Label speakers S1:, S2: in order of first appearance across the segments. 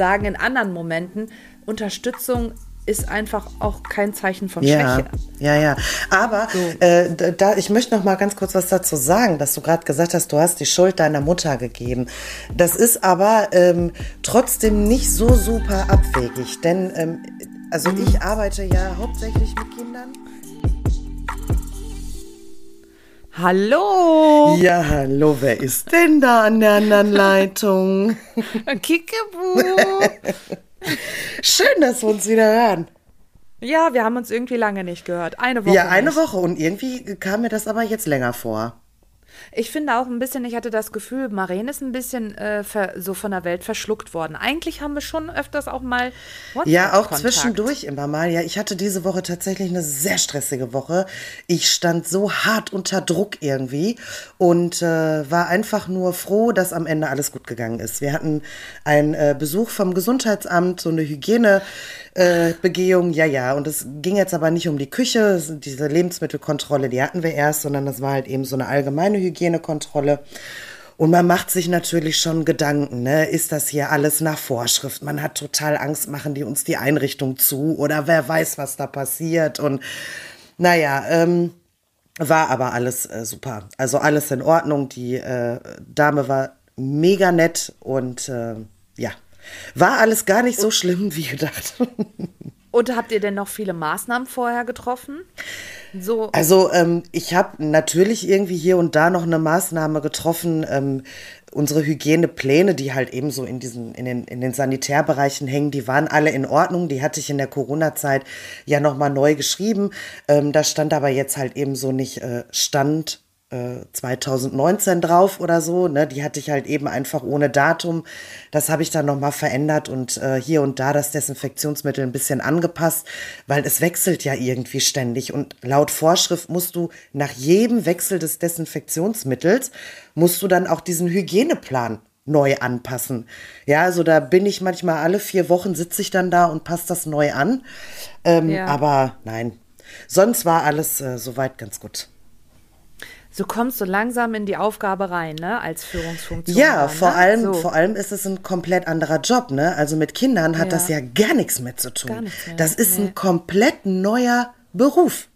S1: sagen in anderen Momenten, Unterstützung ist einfach auch kein Zeichen von
S2: ja,
S1: Schwäche.
S2: Ja, ja. Aber so. äh, da, ich möchte noch mal ganz kurz was dazu sagen, dass du gerade gesagt hast, du hast die Schuld deiner Mutter gegeben. Das ist aber ähm, trotzdem nicht so super abwegig, denn ähm, also mhm. ich arbeite ja hauptsächlich mit Kindern.
S1: Hallo.
S2: Ja, hallo, wer ist denn da an der anderen Leitung?
S1: Kickebu.
S2: Schön, dass wir uns wieder hören.
S1: Ja, wir haben uns irgendwie lange nicht gehört. Eine Woche.
S2: Ja, eine
S1: nicht.
S2: Woche. Und irgendwie kam mir das aber jetzt länger vor.
S1: Ich finde auch ein bisschen, ich hatte das Gefühl, Maren ist ein bisschen äh, so von der Welt verschluckt worden. Eigentlich haben wir schon öfters auch mal
S2: WhatsApp Ja, auch zwischendurch immer mal. Ja, ich hatte diese Woche tatsächlich eine sehr stressige Woche. Ich stand so hart unter Druck irgendwie und äh, war einfach nur froh, dass am Ende alles gut gegangen ist. Wir hatten einen äh, Besuch vom Gesundheitsamt, so eine Hygiene äh, ja, ja. Und es ging jetzt aber nicht um die Küche, diese Lebensmittelkontrolle, die hatten wir erst, sondern das war halt eben so eine allgemeine Hygienekontrolle. Und man macht sich natürlich schon Gedanken, ne? Ist das hier alles nach Vorschrift? Man hat total Angst, machen die uns die Einrichtung zu oder wer weiß, was da passiert. Und naja, ähm, war aber alles äh, super. Also alles in Ordnung. Die äh, Dame war mega nett und äh, ja, war alles gar nicht so schlimm wie gedacht.
S1: Und habt ihr denn noch viele Maßnahmen vorher getroffen?
S2: So. Also ähm, ich habe natürlich irgendwie hier und da noch eine Maßnahme getroffen. Ähm, unsere Hygienepläne, die halt eben so in diesen, in den, in den Sanitärbereichen hängen, die waren alle in Ordnung. Die hatte ich in der Corona-Zeit ja nochmal neu geschrieben. Ähm, da stand aber jetzt halt eben so nicht äh, Stand 2019 äh, drauf oder so. Ne? Die hatte ich halt eben einfach ohne Datum. Das habe ich dann nochmal verändert und äh, hier und da das Desinfektionsmittel ein bisschen angepasst, weil es wechselt ja irgendwie ständig. Und laut Vorschrift musst du nach jedem Wechsel des Desinfektionsmittels, musst du dann auch diesen Hygieneplan neu anpassen. Ja, also da bin ich manchmal alle vier Wochen sitze ich dann da und passe das neu an. Ähm, ja. Aber nein, sonst war alles äh, soweit ganz gut
S1: so kommst du langsam in die Aufgabe rein, ne, als Führungsfunktion.
S2: Ja, vor
S1: ne?
S2: allem,
S1: so.
S2: vor allem ist es ein komplett anderer Job, ne? Also mit Kindern hat ja. das ja gar nichts mehr zu tun. Gar nichts mehr. Das ist nee. ein komplett neuer Beruf.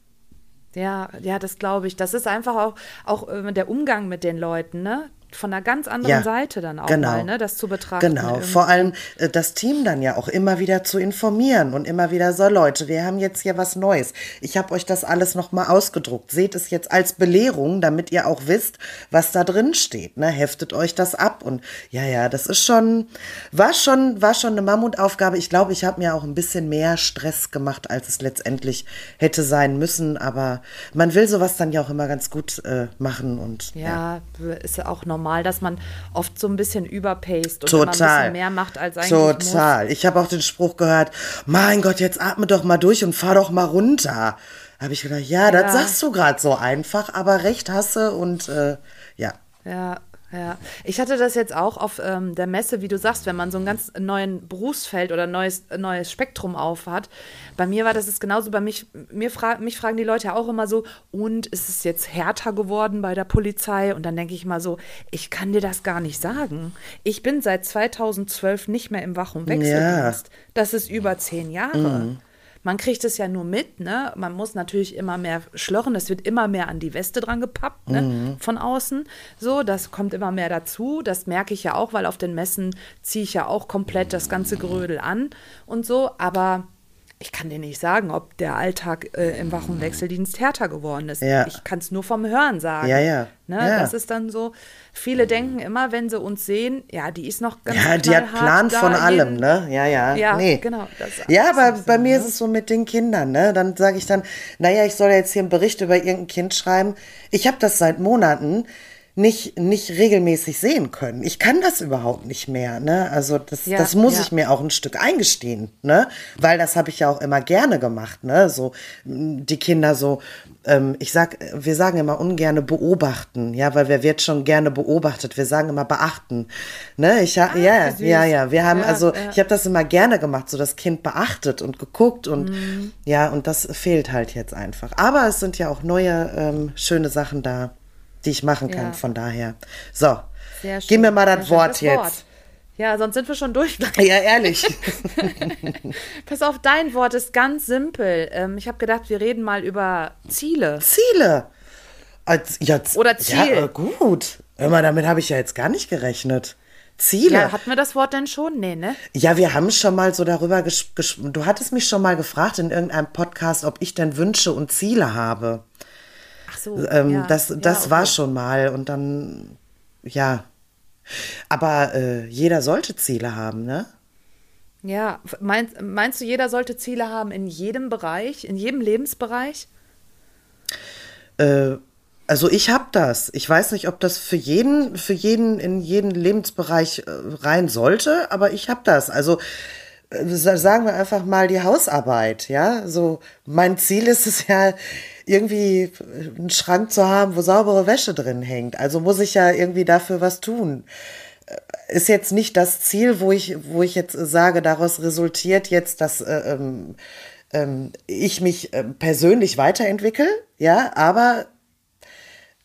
S1: Ja, ja, das glaube ich. Das ist einfach auch, auch äh, der Umgang mit den Leuten, ne? Von einer ganz anderen ja, Seite dann auch genau. mal, ne, das zu betrachten.
S2: Genau, vor allem äh, das Team dann ja auch immer wieder zu informieren und immer wieder so, Leute, wir haben jetzt hier was Neues. Ich habe euch das alles nochmal ausgedruckt. Seht es jetzt als Belehrung, damit ihr auch wisst, was da drin steht. Ne? Heftet euch das ab. Und ja, ja, das ist schon, war schon, war schon eine Mammutaufgabe. Ich glaube, ich habe mir auch ein bisschen mehr Stress gemacht, als es letztendlich hätte sein müssen. Aber man will sowas dann ja auch immer ganz gut äh, machen und
S1: ja, ja. ist auch normal normal, dass man oft so ein bisschen überpaced und
S2: Total.
S1: ein bisschen mehr macht als eigentlich
S2: Total. Muss. Ich habe auch den Spruch gehört, mein Gott, jetzt atme doch mal durch und fahr doch mal runter. Habe ich gedacht, ja, ja. das sagst du gerade so einfach, aber recht hasse und äh, ja.
S1: Ja, ja, ich hatte das jetzt auch auf ähm, der Messe, wie du sagst, wenn man so ein ganz neuen Berufsfeld oder neues, neues Spektrum aufhat. Bei mir war das ist genauso bei mich, mir fra mich fragen die Leute ja auch immer so, und ist es jetzt härter geworden bei der Polizei? Und dann denke ich mal so, ich kann dir das gar nicht sagen. Ich bin seit 2012 nicht mehr im Wach- und Wechseldienst. Ja. Das ist über zehn Jahre. Mhm. Man kriegt es ja nur mit, ne? Man muss natürlich immer mehr schlörren, es wird immer mehr an die Weste dran gepappt, ne? Mhm. Von außen. So, das kommt immer mehr dazu. Das merke ich ja auch, weil auf den Messen ziehe ich ja auch komplett das ganze Gerödel an und so. Aber ich kann dir nicht sagen, ob der Alltag äh, im Wach- und Wechseldienst härter geworden ist. Ja. Ich kann es nur vom Hören sagen.
S2: Ja, ja.
S1: Ne? ja. Das ist dann so. Viele denken immer, wenn sie uns sehen, ja, die ist noch ganz
S2: Ja, die hat Plan von allem, ne? Ja, ja.
S1: Ja,
S2: nee.
S1: genau.
S2: ja, aber bei mir ne? ist es so mit den Kindern, ne? Dann sage ich dann, naja, ich soll jetzt hier einen Bericht über irgendein Kind schreiben. Ich habe das seit Monaten nicht, nicht regelmäßig sehen können. Ich kann das überhaupt nicht mehr. Ne? Also das, ja, das muss ja. ich mir auch ein Stück eingestehen, ne? Weil das habe ich ja auch immer gerne gemacht, ne? So die Kinder so, ähm, ich sag, wir sagen immer ungerne beobachten, ja, weil wer wird schon gerne beobachtet? Wir sagen immer beachten. Ne? Ich ha, ah, ja, süß. ja, ja. Wir haben ja, also, ich habe das immer gerne gemacht, so das Kind beachtet und geguckt und mhm. ja, und das fehlt halt jetzt einfach. Aber es sind ja auch neue ähm, schöne Sachen da die ich machen kann. Ja. Von daher. So, gib mir mal das Wort jetzt. Wort.
S1: Ja, sonst sind wir schon durch.
S2: Ja, ehrlich.
S1: Pass auf, dein Wort ist ganz simpel. Ähm, ich habe gedacht, wir reden mal über Ziele.
S2: Ziele. Als, ja,
S1: Oder Ziel.
S2: Ja, äh, gut. Immer damit habe ich ja jetzt gar nicht gerechnet. Ziele.
S1: Ja, hatten wir das Wort denn schon? Nee, ne?
S2: Ja, wir haben schon mal so darüber gesprochen. Du hattest mich schon mal gefragt in irgendeinem Podcast, ob ich denn Wünsche und Ziele habe.
S1: So.
S2: Ähm,
S1: ja,
S2: das
S1: ja,
S2: das
S1: okay.
S2: war schon mal und dann, ja. Aber äh, jeder sollte Ziele haben, ne?
S1: Ja, meinst, meinst du, jeder sollte Ziele haben in jedem Bereich, in jedem Lebensbereich?
S2: Äh, also ich habe das. Ich weiß nicht, ob das für jeden, für jeden in jeden Lebensbereich äh, rein sollte, aber ich habe das. Also äh, sa- sagen wir einfach mal die Hausarbeit, ja. So mein Ziel ist es ja irgendwie äh, einen Schrank zu haben, wo saubere Wäsche drin hängt. Also muss ich ja irgendwie dafür was tun. Äh, Ist jetzt nicht das Ziel, wo ich, wo ich jetzt sage, daraus resultiert jetzt, dass äh, ähm, ähm, ich mich äh, persönlich weiterentwickle, ja, aber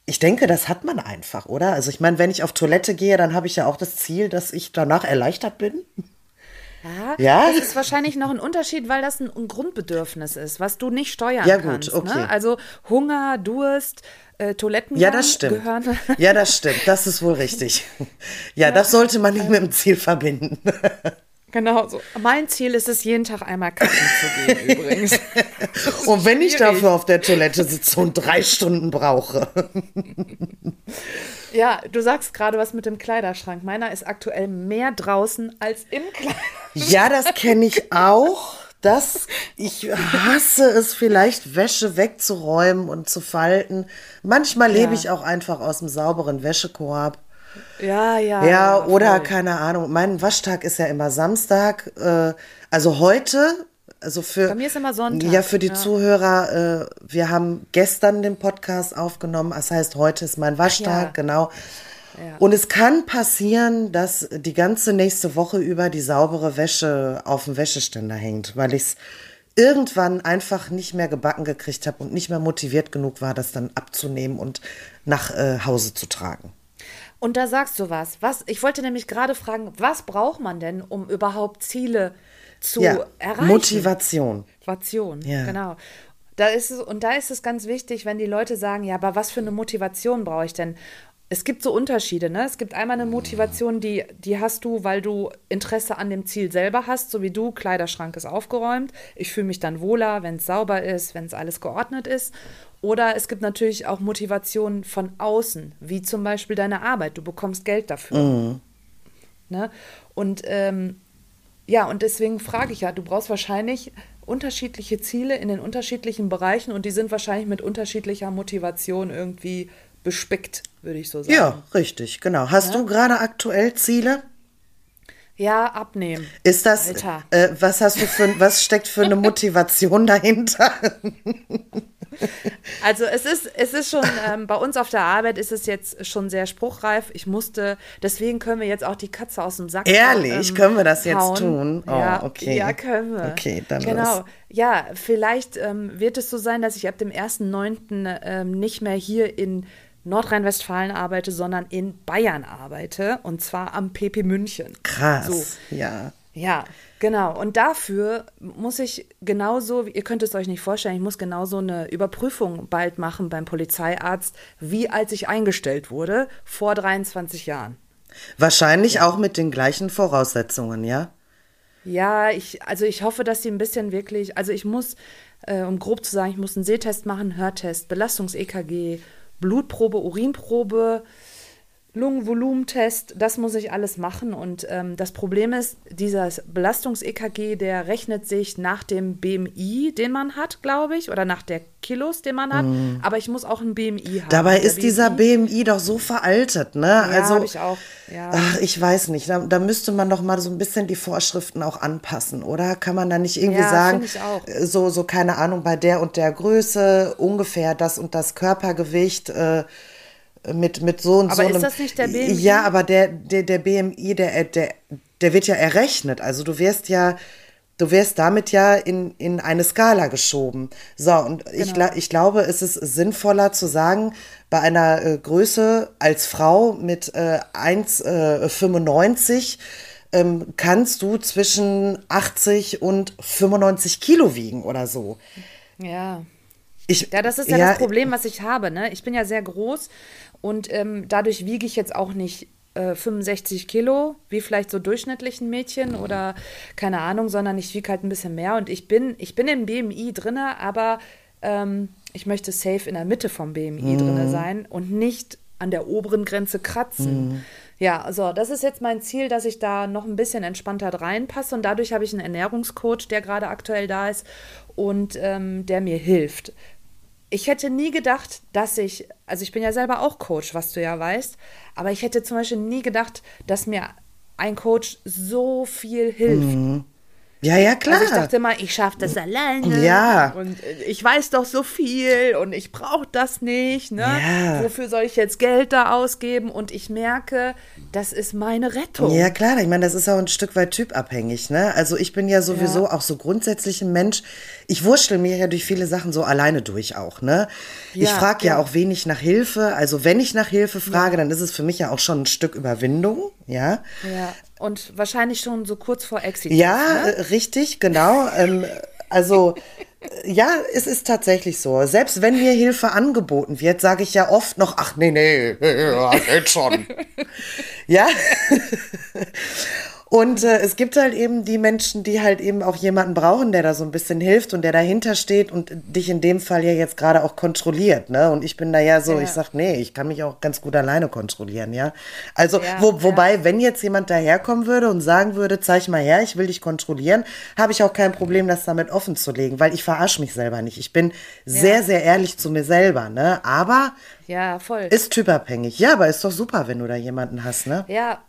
S2: ich denke, das hat man einfach, oder? Also ich meine, wenn ich auf Toilette gehe, dann habe ich ja auch das Ziel, dass ich danach erleichtert bin.
S1: Ja,
S2: Ja?
S1: das ist wahrscheinlich noch ein Unterschied, weil das ein, Grundbedürfnis ist, was du nicht steuern
S2: Ja, gut,
S1: kannst.
S2: okay.
S1: Ne? Also Hunger, Durst, äh, Toiletten
S2: Ja, das stimmt.
S1: gehören.
S2: Ja, das stimmt. Das ist wohl richtig. Ja, das sollte man nicht mit dem Ziel verbinden.
S1: genau so. Mein Ziel ist es, jeden Tag einmal kacken zu gehen, übrigens.
S2: Und wenn ich
S1: schwierig.
S2: dafür auf der Toilette sitze und drei Stunden brauche.
S1: Ja, du sagst gerade was mit dem Kleiderschrank. Meiner ist aktuell mehr draußen als im Kleiderschrank.
S2: Ja, das kenne ich auch. Das, ich hasse es vielleicht, Wäsche wegzuräumen und zu falten. Manchmal lebe
S1: Ja.
S2: ich auch einfach aus dem sauberen Wäschekorb.
S1: Ja, ja.
S2: Ja, oder
S1: voll.
S2: keine Ahnung. Mein Waschtag ist ja immer Samstag. Äh, also heute, also für.
S1: Bei mir ist immer Sonntag,
S2: Ja, für die
S1: ja.
S2: Zuhörer, äh, wir haben gestern den Podcast aufgenommen. Das heißt, heute ist mein Waschtag,
S1: ja.
S2: genau.
S1: Ja.
S2: Und es kann passieren, dass die ganze nächste Woche über die saubere Wäsche auf dem Wäscheständer hängt, weil ich es irgendwann einfach nicht mehr gebacken gekriegt habe und nicht mehr motiviert genug war, das dann abzunehmen und nach äh, Hause zu tragen.
S1: Und da sagst du was. was. Ich wollte nämlich gerade fragen, was braucht man denn, um überhaupt Ziele zu
S2: ja,
S1: erreichen?
S2: Motivation.
S1: Motivation,
S2: Ja.
S1: genau. Da ist es, und da ist es ganz wichtig, wenn die Leute sagen, ja, aber was für eine Motivation brauche ich denn? Es gibt so Unterschiede, ne? Es gibt einmal eine Motivation, die, die hast du, weil du Interesse an dem Ziel selber hast, so wie du, Kleiderschrank ist aufgeräumt. Ich fühle mich dann wohler, wenn es sauber ist, wenn es alles geordnet ist. Oder es gibt natürlich auch Motivationen von außen, wie zum Beispiel deine Arbeit. Du bekommst Geld dafür. Ne? Und ähm, ja, und deswegen frage ich ja, du brauchst wahrscheinlich unterschiedliche Ziele in den unterschiedlichen Bereichen und die sind wahrscheinlich mit unterschiedlicher Motivation irgendwie bespickt, würde ich so sagen.
S2: Ja, richtig, genau. Hast du gerade aktuell Ziele?
S1: Ja, abnehmen.
S2: Ist das,
S1: Alter.
S2: äh, was hast du für, was steckt für eine Motivation dahinter?
S1: Also es ist, es ist schon, ähm, bei uns auf der Arbeit ist es jetzt schon sehr spruchreif. Ich musste, deswegen können wir jetzt auch die Katze aus dem Sack
S2: Ehrlich? Können wir das jetzt
S1: hauen.
S2: tun? Oh,
S1: ja,
S2: okay.
S1: Ja, können wir.
S2: Okay, dann
S1: Genau.
S2: los.
S1: Ja, vielleicht ähm, wird es so sein, dass ich ab dem 1.9. Ähm, nicht mehr hier in Nordrhein-Westfalen arbeite, sondern in Bayern arbeite. Und zwar am PP München.
S2: Krass.
S1: So.
S2: Ja.
S1: Ja, genau. Und dafür muss ich genauso, ihr könnt es euch nicht vorstellen, ich muss genauso eine Überprüfung bald machen beim Polizeiarzt, wie als ich eingestellt wurde, vor 23 Jahren.
S2: Wahrscheinlich auch mit den gleichen Voraussetzungen, ja?
S1: Ja, ich, also ich hoffe, dass die ein bisschen wirklich, also ich muss, äh, um grob zu sagen, ich muss einen Sehtest machen, Hörtest, Belastungs-EKG, Blutprobe, Urinprobe, Lungenvolumentest, das muss ich alles machen. Und ähm, das Problem ist, dieser Belastungs-EKG, der rechnet sich nach dem BMI, den man hat, glaube ich, oder nach der Kilos, den man hat. Aber ich muss auch ein BMI haben.
S2: Dabei ist dieser BMI doch so veraltet, ne?
S1: Ja,
S2: also,
S1: ich auch, ja.
S2: Ach, ich weiß nicht. Da, da müsste man doch mal so ein bisschen die Vorschriften auch anpassen, oder? Kann man da nicht irgendwie
S1: Ja,
S2: sagen, äh, so, so, keine Ahnung, bei der und der Größe ungefähr das und das Körpergewicht, äh, mit, mit so und
S1: Aber
S2: so
S1: ist
S2: einem.
S1: das nicht der BMI?
S2: Ja, aber der, der, der BMI, der, der, der wird ja errechnet. Also du wirst ja, du wirst damit ja in, in eine Skala geschoben. So, und ich,
S1: Genau.
S2: gla- ich glaube, es ist sinnvoller zu sagen, bei einer äh, Größe als Frau mit äh, 1,95 ähm, kannst du zwischen 80 und 95 Kilo wiegen oder so.
S1: Ja. Ich, ja, das ist ja, ja, das Problem, was ich habe. Ne? Ich bin ja sehr groß und ähm, dadurch wiege ich jetzt auch nicht äh, 65 Kilo, wie vielleicht so durchschnittlichen Mädchen oder keine Ahnung, sondern ich wiege halt ein bisschen mehr und ich bin, ich bin im BMI drinne, aber ähm, ich möchte safe in der Mitte vom BMI mhm. drinne sein und nicht an der oberen Grenze kratzen. Mhm. Ja, so, das ist jetzt mein Ziel, dass ich da noch ein bisschen entspannter reinpasse und dadurch habe ich einen Ernährungscoach, der gerade aktuell da ist und ähm, der mir hilft. Ich hätte nie gedacht, dass ich, also ich bin ja selber auch Coach, was du ja weißt, aber ich hätte zum Beispiel nie gedacht, dass mir ein Coach so viel hilft. Mhm.
S2: Ja, ja, klar.
S1: Also ich dachte immer, ich schaffe das alleine.
S2: Ja.
S1: Und ich weiß doch so viel und ich brauche das nicht. Ne? Ja. Wofür soll ich jetzt Geld da ausgeben? Und ich merke, das ist meine Rettung.
S2: Ja, klar. Ich meine, das ist auch ein Stück weit typabhängig. Ne? Also ich bin ja sowieso ja. auch so grundsätzlich ein Mensch. Ich wurschtel mir ja durch viele Sachen so alleine durch auch. Ne? Ja, ich frage ja. ja. auch wenig nach Hilfe. Also wenn ich nach Hilfe frage, dann ist es für mich ja auch schon ein Stück Überwindung. Ja.
S1: Und wahrscheinlich schon so kurz vor Exit.
S2: Ja, ne? Äh, richtig, genau. ähm, also äh, ja, es ist tatsächlich so. Selbst wenn mir Hilfe angeboten wird, sage ich ja oft noch, ach nee, nee, geht schon. ja. Und äh, es gibt halt eben die Menschen, die halt eben auch jemanden brauchen, der da so ein bisschen hilft und der dahinter steht und dich in dem Fall ja jetzt gerade auch kontrolliert, ne? Und ich bin da ja so, ja. ich sag, nee, ich kann mich auch ganz gut alleine kontrollieren, ja. Also, ja, wo, wobei, ja. wenn jetzt jemand daherkommen würde und sagen würde, zeig mal her, ich will dich kontrollieren, habe ich auch kein Problem, das damit offen zu legen, weil ich verarsche mich selber nicht. Ich bin sehr, sehr ehrlich zu mir selber, ne? Aber
S1: ja, voll.
S2: Ist typabhängig. Ja, aber ist doch super, wenn du da jemanden hast, ne?
S1: Ja,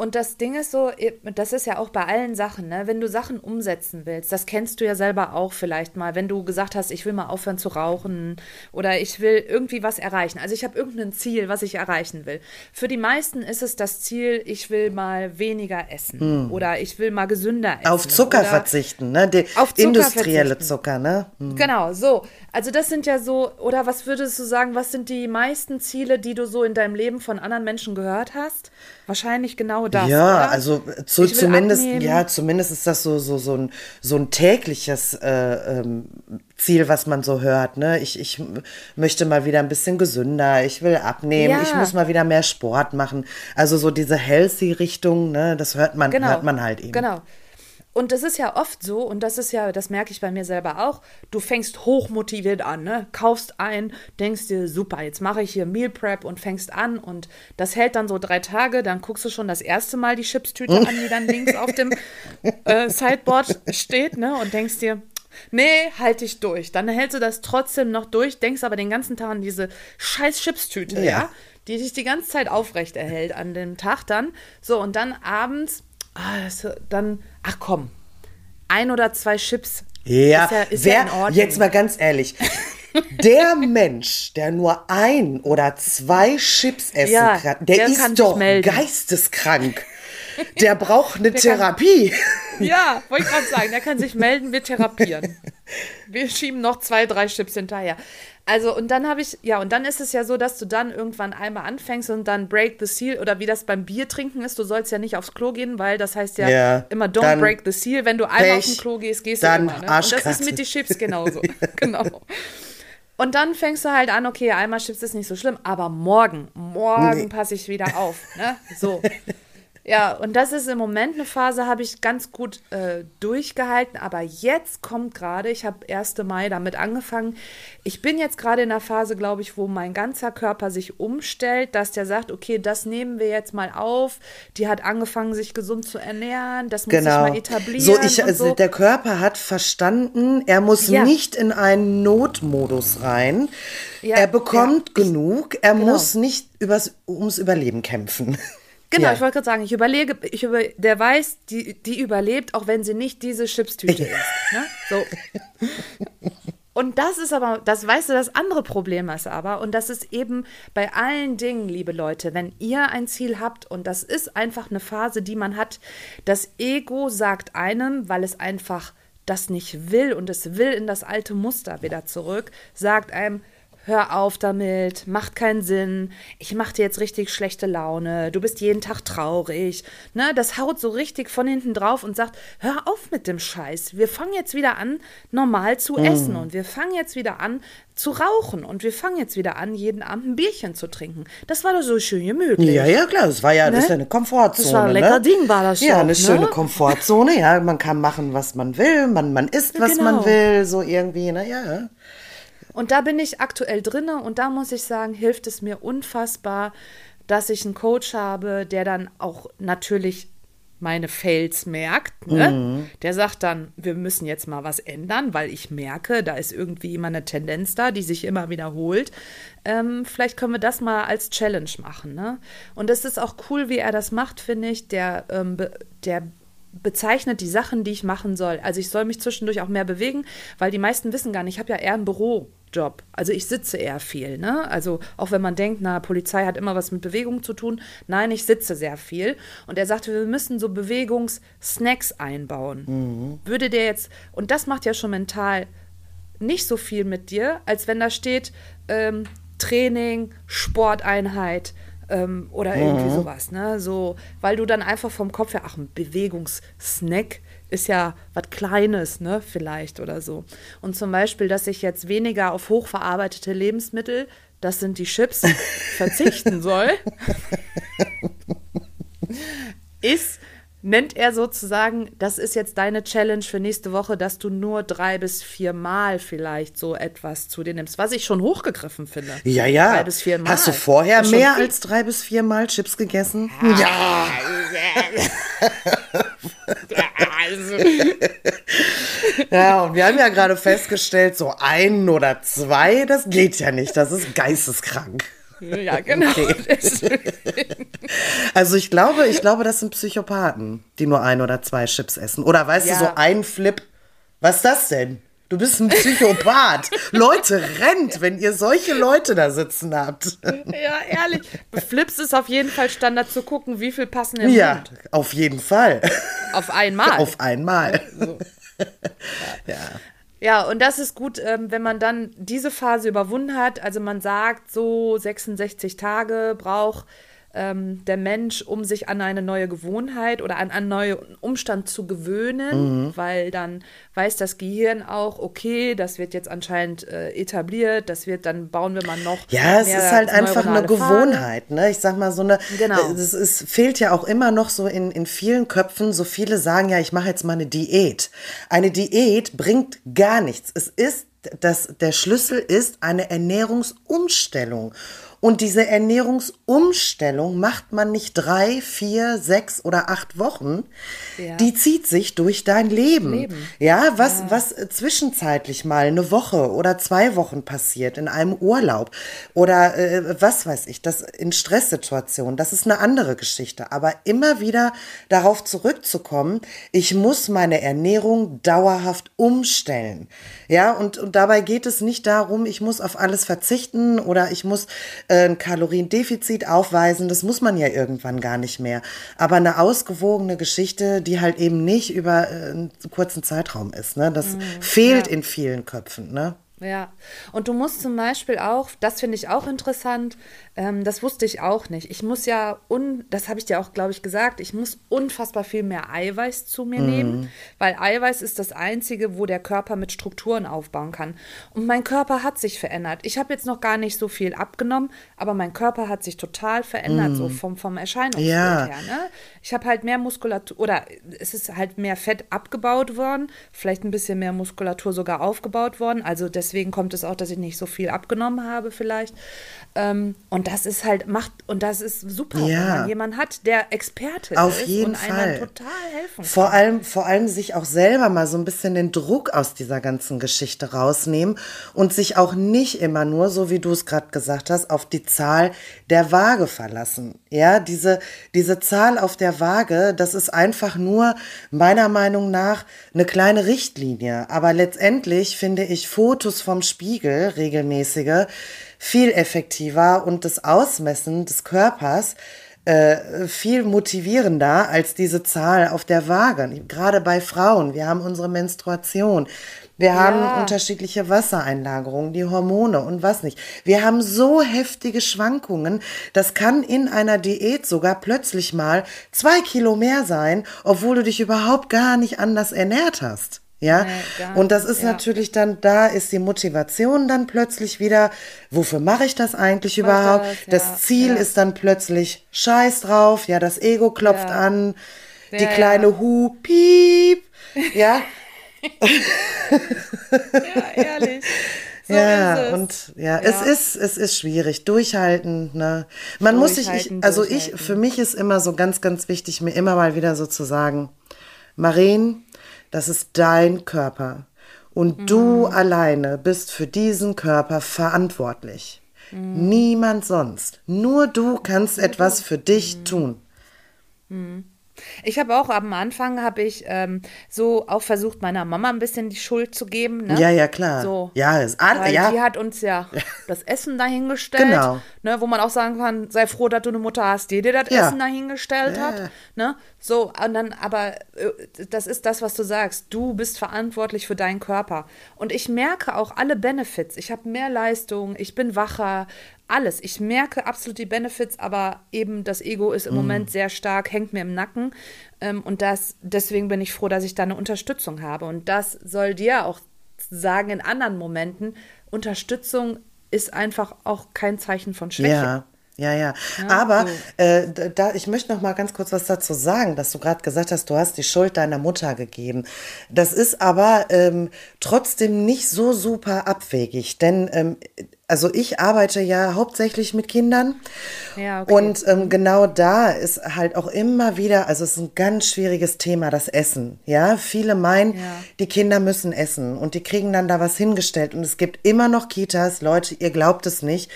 S1: und das Ding ist so, das ist ja auch bei allen Sachen, ne? wenn du Sachen umsetzen willst, das kennst du ja selber auch vielleicht mal, wenn du gesagt hast, ich will mal aufhören zu rauchen oder ich will irgendwie was erreichen. Also ich habe irgendein Ziel, was ich erreichen will. Für die meisten ist es das Ziel, ich will mal weniger essen hm. oder ich will mal gesünder essen.
S2: Auf Zucker verzichten, ne? Die auf Zucker industrielle verzichten. Zucker, ne?
S1: Hm. Genau, so. Also das sind ja so, oder was würdest du sagen, was sind die meisten Ziele, die du so in deinem Leben von anderen Menschen gehört hast? Wahrscheinlich genau das.
S2: Ja,
S1: oder?
S2: also zu, zumindest, abnehmen. ja, zumindest ist das so, so, so, ein, so ein tägliches äh, ähm, Ziel, was man so hört. Ne? Ich, ich möchte mal wieder ein bisschen gesünder, ich will abnehmen, ja. ich muss mal wieder mehr Sport machen. Also so diese healthy-Richtung, ne, das hört man, genau. hört man halt eben.
S1: Genau. Und das ist ja oft so, und das ist ja, das merke ich bei mir selber auch, du fängst hochmotiviert an, ne? kaufst ein, denkst dir, super, jetzt mache ich hier Meal Prep und fängst an und das hält dann so drei Tage, dann guckst du schon das erste Mal die Chipstüte an, die dann links auf dem äh, Sideboard steht, ne? Und denkst dir, nee, halt dich durch. Dann hältst du das trotzdem noch durch, denkst aber den ganzen Tag an diese scheiß Chipstüte, ja. ja? Die dich die ganze Zeit aufrecht erhält an dem Tag dann. So, und dann abends das, dann, ach komm, ein oder zwei Chips.
S2: Ja, ist ja, ist wer, ja jetzt mal ganz ehrlich. der Mensch, der nur ein oder zwei Chips essen ja, kann, der, der ist kann doch geisteskrank. Der braucht eine der Therapie.
S1: Kann, ja, wollte ich gerade sagen, der kann sich melden, wir therapieren. Wir schieben noch zwei, drei Chips hinterher. Also, und dann habe ich, ja, und dann ist es ja so, dass du dann irgendwann einmal anfängst und dann break the seal oder wie das beim Bier trinken ist, du sollst ja nicht aufs Klo gehen, weil das heißt ja, ja immer don't break the seal. Wenn du einmal aufs Klo gehst, gehst du immer. Ne? Und das ist mit den Chips genauso. genau. Und dann fängst du halt an, okay, einmal Chips ist nicht so schlimm, aber morgen, morgen nee. passe ich wieder auf. Ne? So. Ja, und das ist im Moment eine Phase, habe ich ganz gut äh, durchgehalten. Aber jetzt kommt gerade, ich habe 1. Mai damit angefangen. Ich bin jetzt gerade in einer Phase, glaube ich, wo mein ganzer Körper sich umstellt, dass der sagt, okay, das nehmen wir jetzt mal auf. Die hat angefangen, sich gesund zu ernähren. Das muss genau. ich mal etablieren.
S2: So, ich, also so. der Körper hat verstanden, er muss ja. nicht in einen Notmodus rein. Ja, er bekommt ja, genug, er genau. muss nicht übers, ums Überleben kämpfen.
S1: Genau, ja. ich wollte gerade sagen, ich überlege, ich über, der weiß, die, die überlebt, auch wenn sie nicht diese Chipstüte isst. Ne? So. Und das ist aber, das weißt du, das andere Problem ist aber, und das ist eben bei allen Dingen, liebe Leute, wenn ihr ein Ziel habt, und das ist einfach eine Phase, die man hat, das Ego sagt einem, weil es einfach das nicht will und es will in das alte Muster wieder zurück, sagt einem, hör auf damit, macht keinen Sinn, ich mach dir jetzt richtig schlechte Laune, du bist jeden Tag traurig. Ne, das haut so richtig von hinten drauf und sagt, hör auf mit dem Scheiß. Wir fangen jetzt wieder an, normal zu essen und wir fangen jetzt wieder an, zu rauchen und wir fangen jetzt wieder an, jeden Abend ein Bierchen zu trinken. Das war doch so schön gemütlich.
S2: Ja, ja, klar, das war ja, das ist ja eine Komfortzone.
S1: Das war ein lecker
S2: ne?
S1: Ding, war das
S2: Ja,
S1: doch,
S2: eine
S1: ne?
S2: schöne Komfortzone, ja, man kann machen, was man will, man, man isst, was man
S1: Genau.
S2: will, so irgendwie, ne, ja.
S1: Und da bin ich aktuell drinne und da muss ich sagen, hilft es mir unfassbar, dass ich einen Coach habe, der dann auch natürlich meine Fails merkt. Ne? Der sagt dann, wir müssen jetzt mal was ändern, weil ich merke, da ist irgendwie immer eine Tendenz da, die sich immer wiederholt. Ähm, vielleicht können wir das mal als Challenge machen. Ne? Und es ist auch cool, wie er das macht, finde ich. Der, ähm, be- der bezeichnet die Sachen, die ich machen soll. Also ich soll mich zwischendurch auch mehr bewegen, weil die meisten wissen gar nicht, ich habe ja eher einen Bürojob. Also ich sitze eher viel, ne? Also auch wenn man denkt, na, Polizei hat immer was mit Bewegung zu tun. Nein, ich sitze sehr viel. Und er sagte, wir müssen so Bewegungssnacks einbauen. Würde der jetzt, und das macht ja schon mental nicht so viel mit dir, als wenn da steht ähm, Training, Sporteinheit ähm, oder irgendwie sowas, ne? So, weil du dann einfach vom Kopf her, ach, ein Bewegungssnack ist ja was Kleines, ne? Vielleicht oder so. Und zum Beispiel, dass ich jetzt weniger auf hochverarbeitete Lebensmittel, das sind die Chips, verzichten soll, ist, nennt er sozusagen, das ist jetzt deine Challenge für nächste Woche, dass du nur drei bis vier Mal vielleicht so etwas zu dir nimmst, was ich schon hochgegriffen finde.
S2: Ja, ja.
S1: Drei bis vier Mal.
S2: Hast du vorher mehr
S1: viel.
S2: als drei bis vier Mal Chips gegessen?
S1: Ja. also,
S2: Ja, und wir haben ja gerade festgestellt, so ein oder zwei, das geht ja nicht. Das ist geisteskrank.
S1: Ja, genau. Deswegen.
S2: Also ich glaube, ich glaube, das sind Psychopathen, die nur ein oder zwei Chips essen. Oder weißt
S1: Ja.
S2: du, so ein Flip. Was ist das denn? Du bist ein Psychopath. Leute, rennt, wenn ihr solche Leute da sitzen habt.
S1: Ja, ehrlich. Flips ist auf jeden Fall Standard zu gucken, wie viel passen im
S2: Ja,
S1: Mund.
S2: auf jeden Fall.
S1: Auf einmal.
S2: Auf einmal.
S1: Ja, und das ist gut, ähm, wenn man dann diese Phase überwunden hat. Also man sagt, so 66 Tage braucht ähm, der Mensch, um sich an eine neue Gewohnheit oder an einen neuen Umstand zu gewöhnen,
S2: Mhm.
S1: weil dann weiß das Gehirn auch, okay, das wird jetzt anscheinend äh, etabliert, das wird, dann bauen wir mal noch.
S2: Ja, es ist halt einfach eine. Gewohnheit, ne? Ich sag mal so eine,
S1: Genau.
S2: es ist, fehlt ja auch immer noch so in, in vielen Köpfen, so viele sagen ja, ich mache jetzt mal eine Diät. Eine Diät bringt gar nichts. Es ist, das, der Schlüssel ist eine Ernährungsumstellung. Und diese Ernährungsumstellung macht man nicht drei, vier, sechs oder acht Wochen.
S1: Ja.
S2: Die zieht sich durch dein Leben.
S1: Leben.
S2: Ja, was, was äh, zwischenzeitlich mal eine Woche oder zwei Wochen passiert in einem Urlaub oder äh, was weiß ich, das in Stresssituationen, das ist eine andere Geschichte. Aber immer wieder darauf zurückzukommen, ich muss meine Ernährung dauerhaft umstellen. Ja, und, und dabei geht es nicht darum, ich muss auf alles verzichten oder ich muss ein Kaloriendefizit aufweisen. Das muss man ja irgendwann gar nicht mehr. Aber eine ausgewogene Geschichte, die halt eben nicht über äh, einen kurzen Zeitraum ist. Ne? Das fehlt in vielen Köpfen. Ne?
S1: Ja, und du musst zum Beispiel auch, das finde ich auch interessant, ähm, das wusste ich auch nicht. Ich muss ja, un, das habe ich dir auch, glaube ich, gesagt, ich muss unfassbar viel mehr Eiweiß zu mir nehmen, weil Eiweiß ist das Einzige, wo der Körper mit Strukturen aufbauen kann. Und mein Körper hat sich verändert. Ich habe jetzt noch gar nicht so viel abgenommen, aber mein Körper hat sich total verändert, so vom, vom Erscheinungsbild
S2: Ja.
S1: her. Ne? Ich habe halt mehr Muskulatur, oder es ist halt mehr Fett abgebaut worden, vielleicht ein bisschen mehr Muskulatur sogar aufgebaut worden. Also deswegen kommt es auch, dass ich nicht so viel abgenommen habe vielleicht. Ähm, und das ist halt, macht, und das ist super, wenn
S2: Ja.
S1: man jemanden hat, der Experte
S2: Auf
S1: ist
S2: jeden
S1: und
S2: Fall.
S1: einem total helfen
S2: Vor
S1: kann.
S2: allem, vor allem sich auch selber mal so ein bisschen den Druck aus dieser ganzen Geschichte rausnehmen und sich auch nicht immer nur, so wie du es gerade gesagt hast, auf die Zahl der Waage verlassen. Ja, diese, diese Zahl auf der Waage, das ist einfach nur meiner Meinung nach eine kleine Richtlinie. Aber letztendlich finde ich Fotos vom Spiegel, regelmäßige, viel effektiver und das Ausmessen des Körpers äh, viel motivierender als diese Zahl auf der Waage. Gerade bei Frauen, wir haben unsere Menstruation. Wir haben unterschiedliche Wassereinlagerungen, die Hormone und was nicht. Wir haben so heftige Schwankungen, das kann in einer Diät sogar plötzlich mal zwei Kilo mehr sein, obwohl du dich überhaupt gar nicht anders ernährt hast. Ja, nee, und das ist ja. natürlich dann, da ist die Motivation dann plötzlich wieder, wofür mache ich das eigentlich überhaupt? Das, ja, das Ziel ja. ist dann plötzlich Scheiß drauf, ja, das Ego klopft an, die kleine Hu, piep, ja,
S1: ja, ehrlich.
S2: So ja, und ja, ja, es ist, es ist schwierig. Durchhalten, ne? Man muss sich, ich, also ich, für mich ist immer so ganz, ganz wichtig, mir immer mal wieder so zu sagen, Maren, das ist dein Körper. Und mhm. du alleine bist für diesen Körper verantwortlich. Mhm. Niemand sonst. Nur du kannst etwas für dich mhm. tun.
S1: Ich habe auch am Anfang habe ich ähm, so auch versucht, meiner Mama ein bisschen die Schuld zu geben. Ne?
S2: Ja, ja, klar.
S1: So,
S2: ja,
S1: ist all, ja. Die hat uns ja das Essen dahingestellt. Genau. Ne, wo man auch sagen kann, sei froh, dass du eine Mutter hast, die dir das ja. Essen dahingestellt ja. hat. Ne? So, und dann, aber äh, das ist das, was du sagst. Du bist verantwortlich für deinen Körper. Und ich merke auch alle Benefits. Ich habe mehr Leistung, ich bin wacher, alles. Ich merke absolut die Benefits, aber eben das Ego ist im mm. Moment sehr stark, hängt mir im Nacken. Ähm, und das, deswegen bin ich froh, dass ich da eine Unterstützung habe. Und das soll dir auch sagen in anderen Momenten. Unterstützung ist einfach auch kein Zeichen von Schwäche.
S2: Ja. Ja, ja. ja Aber so. äh, da, ich möchte noch mal ganz kurz was dazu sagen, dass du gerade gesagt hast, du hast die Schuld deiner Mutter gegeben. Das ist aber ähm, trotzdem nicht so super abwegig, denn ähm, also ich arbeite ja hauptsächlich mit Kindern ja, okay. und ähm, genau da ist halt auch immer wieder, also es ist ein ganz schwieriges Thema, das Essen. Ja, viele meinen, ja. die Kinder müssen essen und die kriegen dann da was hingestellt und es gibt immer noch Kitas, Leute, ihr glaubt es nicht.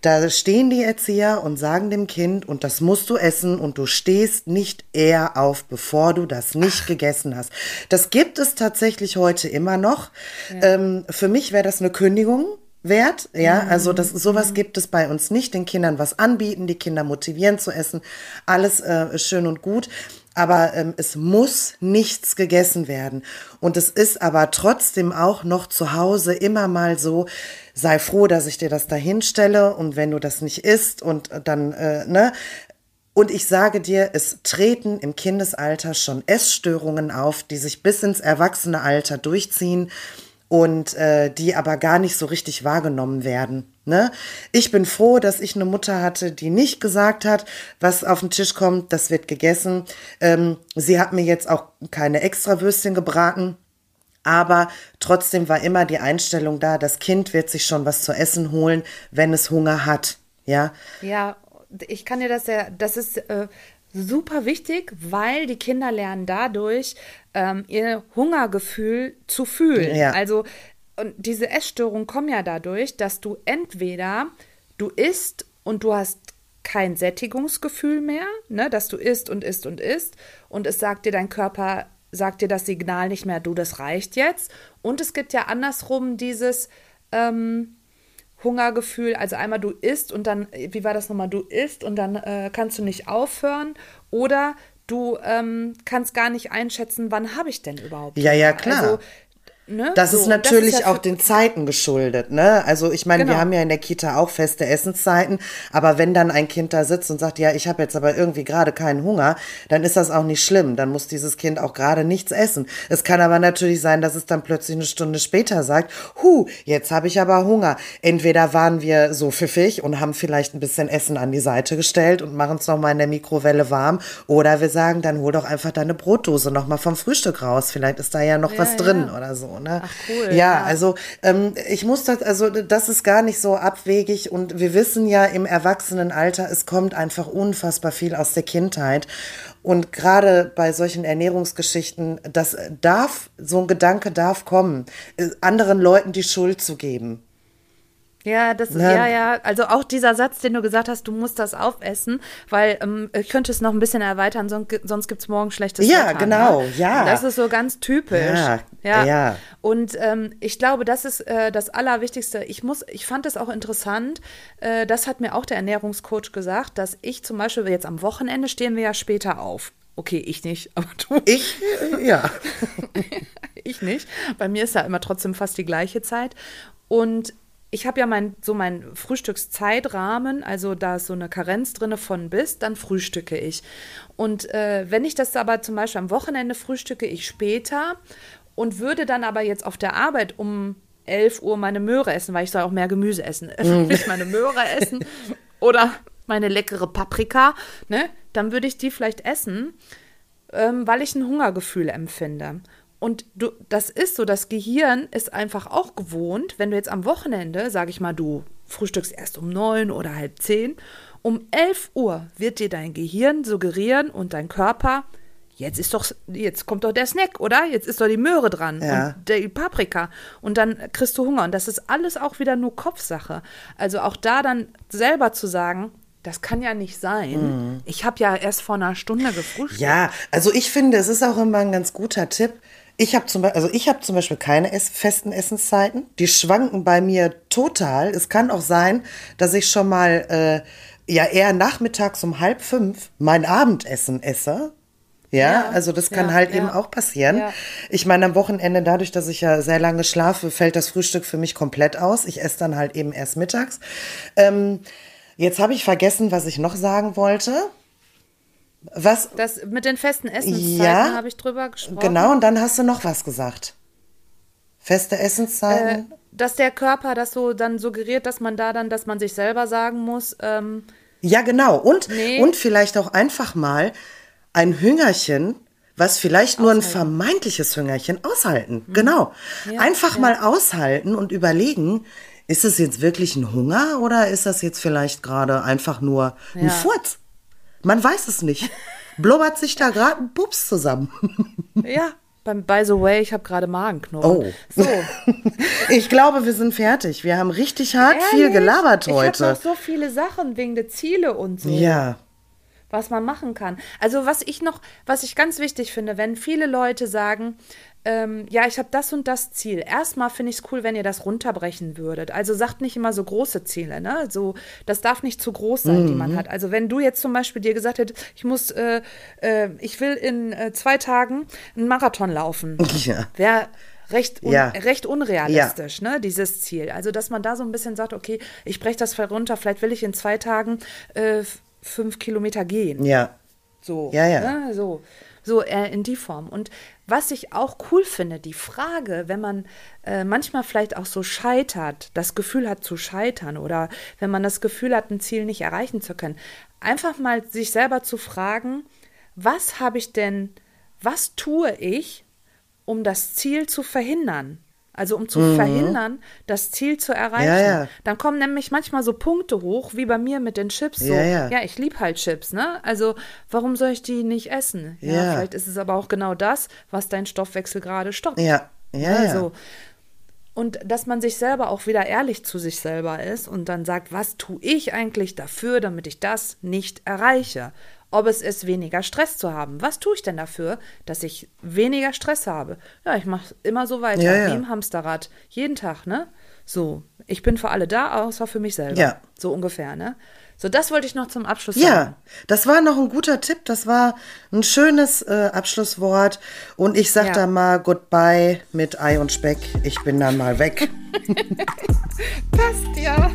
S2: Da stehen die Erzieher und sagen dem Kind, und das musst du essen und du stehst nicht eher auf, bevor du das nicht Ach. gegessen hast. Das gibt es tatsächlich heute immer noch. Ja. Ähm, für mich wäre das eine Kündigung wert. Ja, mhm. also das sowas mhm. gibt es bei uns nicht. Den Kindern was anbieten, die Kinder motivieren zu essen, alles äh, schön und gut. Aber ähm, es muss nichts gegessen werden. Und es ist aber trotzdem auch noch zu Hause immer mal so, sei froh, dass ich dir das da hinstelle und wenn du das nicht isst und äh, dann, äh, ne, und ich sage dir, es treten im Kindesalter schon Essstörungen auf, die sich bis ins Erwachsenealter durchziehen und äh, die aber gar nicht so richtig wahrgenommen werden. Ne? Ich bin froh, dass ich eine Mutter hatte, die nicht gesagt hat, was auf den Tisch kommt, das wird gegessen. Ähm, sie hat mir jetzt auch keine Extrawürstchen gebraten. Aber trotzdem war immer die Einstellung da, das Kind wird sich schon was zu essen holen, wenn es Hunger hat. Ja.
S1: Ja, ich kann dir das ja, das ist äh, super wichtig, weil die Kinder lernen dadurch, ähm, ihr Hungergefühl zu fühlen. Ja. Also, und diese Essstörungen kommen ja dadurch, dass du entweder du isst und du hast kein Sättigungsgefühl mehr, ne, dass du isst und isst und isst und es sagt dir dein Körper, sagt dir das Signal nicht mehr, du, das reicht jetzt. Und es gibt ja andersrum dieses, ähm, Hungergefühl, also einmal du isst und dann, wie war das nochmal, du isst und dann äh, kannst du nicht aufhören oder du ähm, kannst gar nicht einschätzen, wann habe ich denn überhaupt.
S2: Ja, ja, klar. Also Ne? Das so, ist natürlich das ist ja auch den Zeiten geschuldet. Ne? Also ich meine, genau. wir haben ja in der Kita auch feste Essenszeiten, aber wenn dann ein Kind da sitzt und sagt, ja, ich habe jetzt aber irgendwie gerade keinen Hunger, dann ist das auch nicht schlimm. Dann muss dieses Kind auch gerade nichts essen. Es kann aber natürlich sein, dass es dann plötzlich eine Stunde später sagt, hu, jetzt habe ich aber Hunger. Entweder waren wir so pfiffig und haben vielleicht ein bisschen Essen an die Seite gestellt und machen es nochmal in der Mikrowelle warm, oder wir sagen, dann hol doch einfach deine Brotdose nochmal vom Frühstück raus. Vielleicht ist da ja noch ja, was drin ja. oder so ne?
S1: Ach, cool.
S2: Ja, ja. also ähm, ich muss das, also das ist gar nicht so abwegig und wir wissen ja im Erwachsenenalter, es kommt einfach unfassbar viel aus der Kindheit. Und gerade bei solchen Ernährungsgeschichten, das darf, so ein Gedanke darf kommen, äh, anderen Leuten die Schuld zu geben.
S1: Ja, das ist, ne? ja, ja. Also auch dieser Satz, den du gesagt hast, du musst das aufessen, weil ähm, ich könnte es noch ein bisschen erweitern, sonst, sonst gibt es morgen schlechtes
S2: ja,
S1: Wetter.
S2: Genau,
S1: ne?
S2: ja,
S1: genau, Das ist so ganz typisch.
S2: Ja, ja. ja.
S1: Und ähm, ich glaube, das ist äh, das Allerwichtigste. Ich muss, ich fand es auch interessant, äh, das hat mir auch der Ernährungscoach gesagt, dass ich zum Beispiel jetzt am Wochenende stehen wir ja später auf. Okay, ich nicht, aber du.
S2: Ich, äh, ja.
S1: ich nicht. Bei mir ist ja immer trotzdem fast die gleiche Zeit. Und ich habe ja mein, so meinen Frühstückszeitrahmen, also da ist so eine Karenz drin von bis, dann frühstücke ich. Und äh, wenn ich das aber zum Beispiel am Wochenende frühstücke, ich später und würde dann aber jetzt auf der Arbeit um 11 Uhr meine Möhre essen, weil ich soll auch mehr Gemüse essen, mm. ich meine Möhre essen oder meine leckere Paprika, ne, dann würde ich die vielleicht essen, ähm, weil ich ein Hungergefühl empfinde. Und du, das ist so, das Gehirn ist einfach auch gewohnt, wenn du jetzt am Wochenende, sag ich mal, du frühstückst erst um neun oder halb zehn, um elf Uhr wird dir dein Gehirn suggerieren und dein Körper, jetzt ist doch, jetzt kommt doch der Snack, oder? Jetzt ist doch die Möhre dran ja. und die Paprika. Und dann kriegst du Hunger. Und das ist alles auch wieder nur Kopfsache. Also auch da dann selber zu sagen, das kann ja nicht sein. Mhm. Ich habe ja erst vor einer Stunde gefrühstückt.
S2: Ja, also ich finde, es ist auch immer ein ganz guter Tipp, ich habe zum, also hab zum Beispiel keine ess festen Essenszeiten. Die schwanken bei mir total. Es kann auch sein, dass ich schon mal äh, ja eher nachmittags um halb fünf mein Abendessen esse. Ja, ja also das kann ja, halt ja. eben auch passieren. Ich meine, am Wochenende, dadurch, dass ich ja sehr lange schlafe, fällt das Frühstück für mich komplett aus. Ich esse dann halt eben erst mittags. Ähm, jetzt habe ich vergessen, was ich noch sagen wollte. Was?
S1: Das mit den festen Essenszeiten ja, habe ich drüber gesprochen.
S2: Genau, und dann hast du noch was gesagt. Feste Essenszeiten. Äh,
S1: dass der Körper das so dann suggeriert, dass man da dann, dass man sich selber sagen muss. Ähm,
S2: ja, genau. Und, nee. und vielleicht auch einfach mal ein Hüngerchen, was vielleicht nur aushalten. ein vermeintliches Hüngerchen aushalten. Mhm. Genau. Ja, einfach ja. mal aushalten und überlegen, ist es jetzt wirklich ein Hunger oder ist das jetzt vielleicht gerade einfach nur ein ja. Furz? Man weiß es nicht. Blubbert sich da gerade ein Pups zusammen.
S1: ja, beim, by the way, ich habe gerade Magenknurren.
S2: Oh. So. ich glaube, wir sind fertig. Wir haben richtig hart Ehrlich? viel gelabert heute. Ich
S1: habe noch so viele Sachen wegen der Ziele und so.
S2: Ja.
S1: Was man machen kann. Also, was ich noch, was ich ganz wichtig finde, wenn viele Leute sagen, ähm, ja, ich habe das und das Ziel. Erstmal finde ich es cool, wenn ihr das runterbrechen würdet. Also sagt nicht immer so große Ziele, ne? So, das darf nicht zu groß sein, mhm. die man mhm. hat. Also wenn du jetzt zum Beispiel dir gesagt hättest, ich muss, äh, äh, ich will in äh, zwei Tagen einen Marathon laufen, ja. wäre recht, un ja. recht unrealistisch, ja. ne, dieses Ziel. Also, dass man da so ein bisschen sagt, okay, ich breche das runter, vielleicht will ich in zwei Tagen äh, fünf Kilometer gehen.
S2: Ja.
S1: So.
S2: Ja, ja.
S1: Ne, so. So äh, in die Form. Und was ich auch cool finde, die Frage, wenn man äh, manchmal vielleicht auch so scheitert, das Gefühl hat zu scheitern oder wenn man das Gefühl hat, ein Ziel nicht erreichen zu können, einfach mal sich selber zu fragen, was habe ich denn, was tue ich, um das Ziel zu verhindern? Also um zu mhm. verhindern, das Ziel zu erreichen. Ja, ja. Dann kommen nämlich manchmal so Punkte hoch, wie bei mir mit den Chips. So, ja, ja. ich liebe halt Chips, ne? Also warum soll ich die nicht essen? Ja, vielleicht ist es aber auch genau das, was dein Stoffwechsel gerade stoppt.
S2: Ja, ja. Also,
S1: und dass man sich selber auch wieder ehrlich zu sich selber ist und dann sagt, was tue ich eigentlich dafür, damit ich das nicht erreiche? Ob es ist, weniger Stress zu haben. Was tue ich denn dafür, dass ich weniger Stress habe? Ja, ich mache immer so weiter, ja, ja. wie im Hamsterrad. Jeden Tag, ne? So, ich bin für alle da, außer für mich selber. Ja. So ungefähr, ne? So, das wollte ich noch zum Abschluss sagen. Ja,
S2: das war noch ein guter Tipp. Das war ein schönes äh, Abschlusswort. Und ich sag ja. da mal Goodbye mit Ei und Speck. Ich bin dann mal weg.
S1: Passt ja.